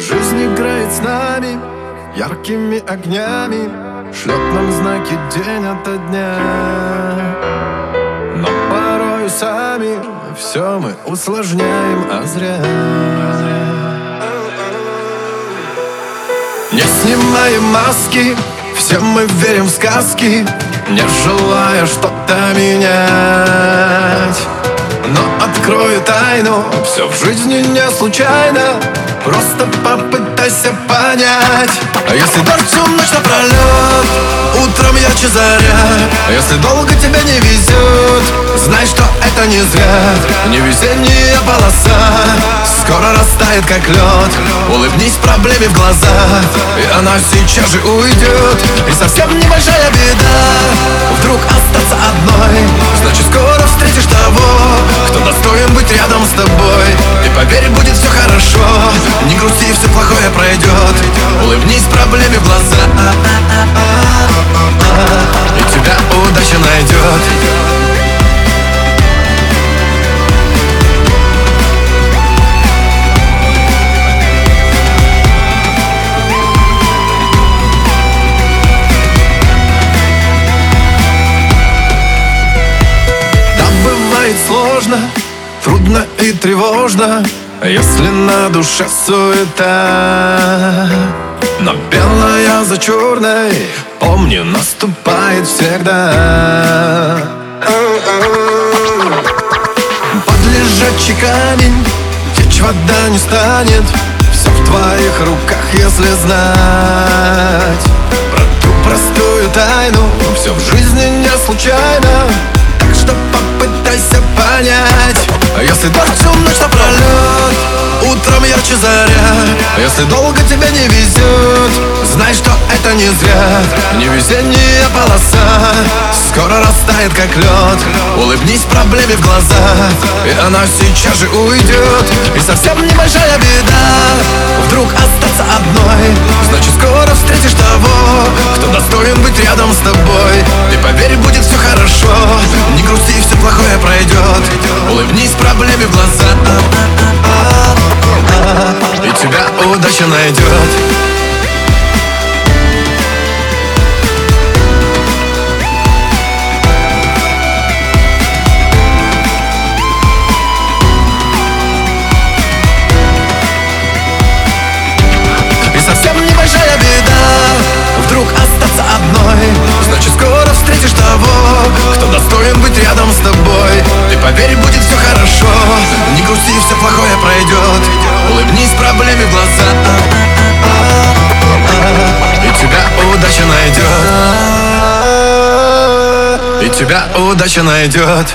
Жизнь играет с нами яркими огнями Шлет нам знаки день ото дня. Но порою сами все мы усложняем, а зря. Не снимаем маски, все мы верим в сказки Не желая что-то менять. Но открою тайну, все в жизни не случайно Просто попытайся понять А если дождь всю ночь напролет Утром ярче заря А если долго тебе не везет Знай, что это не зря Не везение полоса Скоро растает как лед Улыбнись проблеме в глаза И она сейчас же уйдет И совсем небольшая беда Вдруг остаться одной проблеме в глаза. И тебя удача найдет. Бывает сложно, трудно и тревожно если на душе суета Но белая за черной Помни, наступает всегда. Под лежачий камень Течь вода не станет. Все в твоих руках, если знать. Про ту простую тайну Все в жизни не случайно. Так что попытайся понять А если дождь всю ночь напролет Утром ярче заря а Если долго тебе не везет Знай, что это не зря. Не везение полоса Скоро растает как лед. Улыбнись проблеме в глаза И она сейчас же уйдет. И совсем небольшая беда Вдруг остаться одной. Значит скоро встретишь того Кто достоин быть рядом с тобой Грусти, все плохое пройдет Улыбнись проблеме в глаза. И тебя удача найдет И тебя удача найдет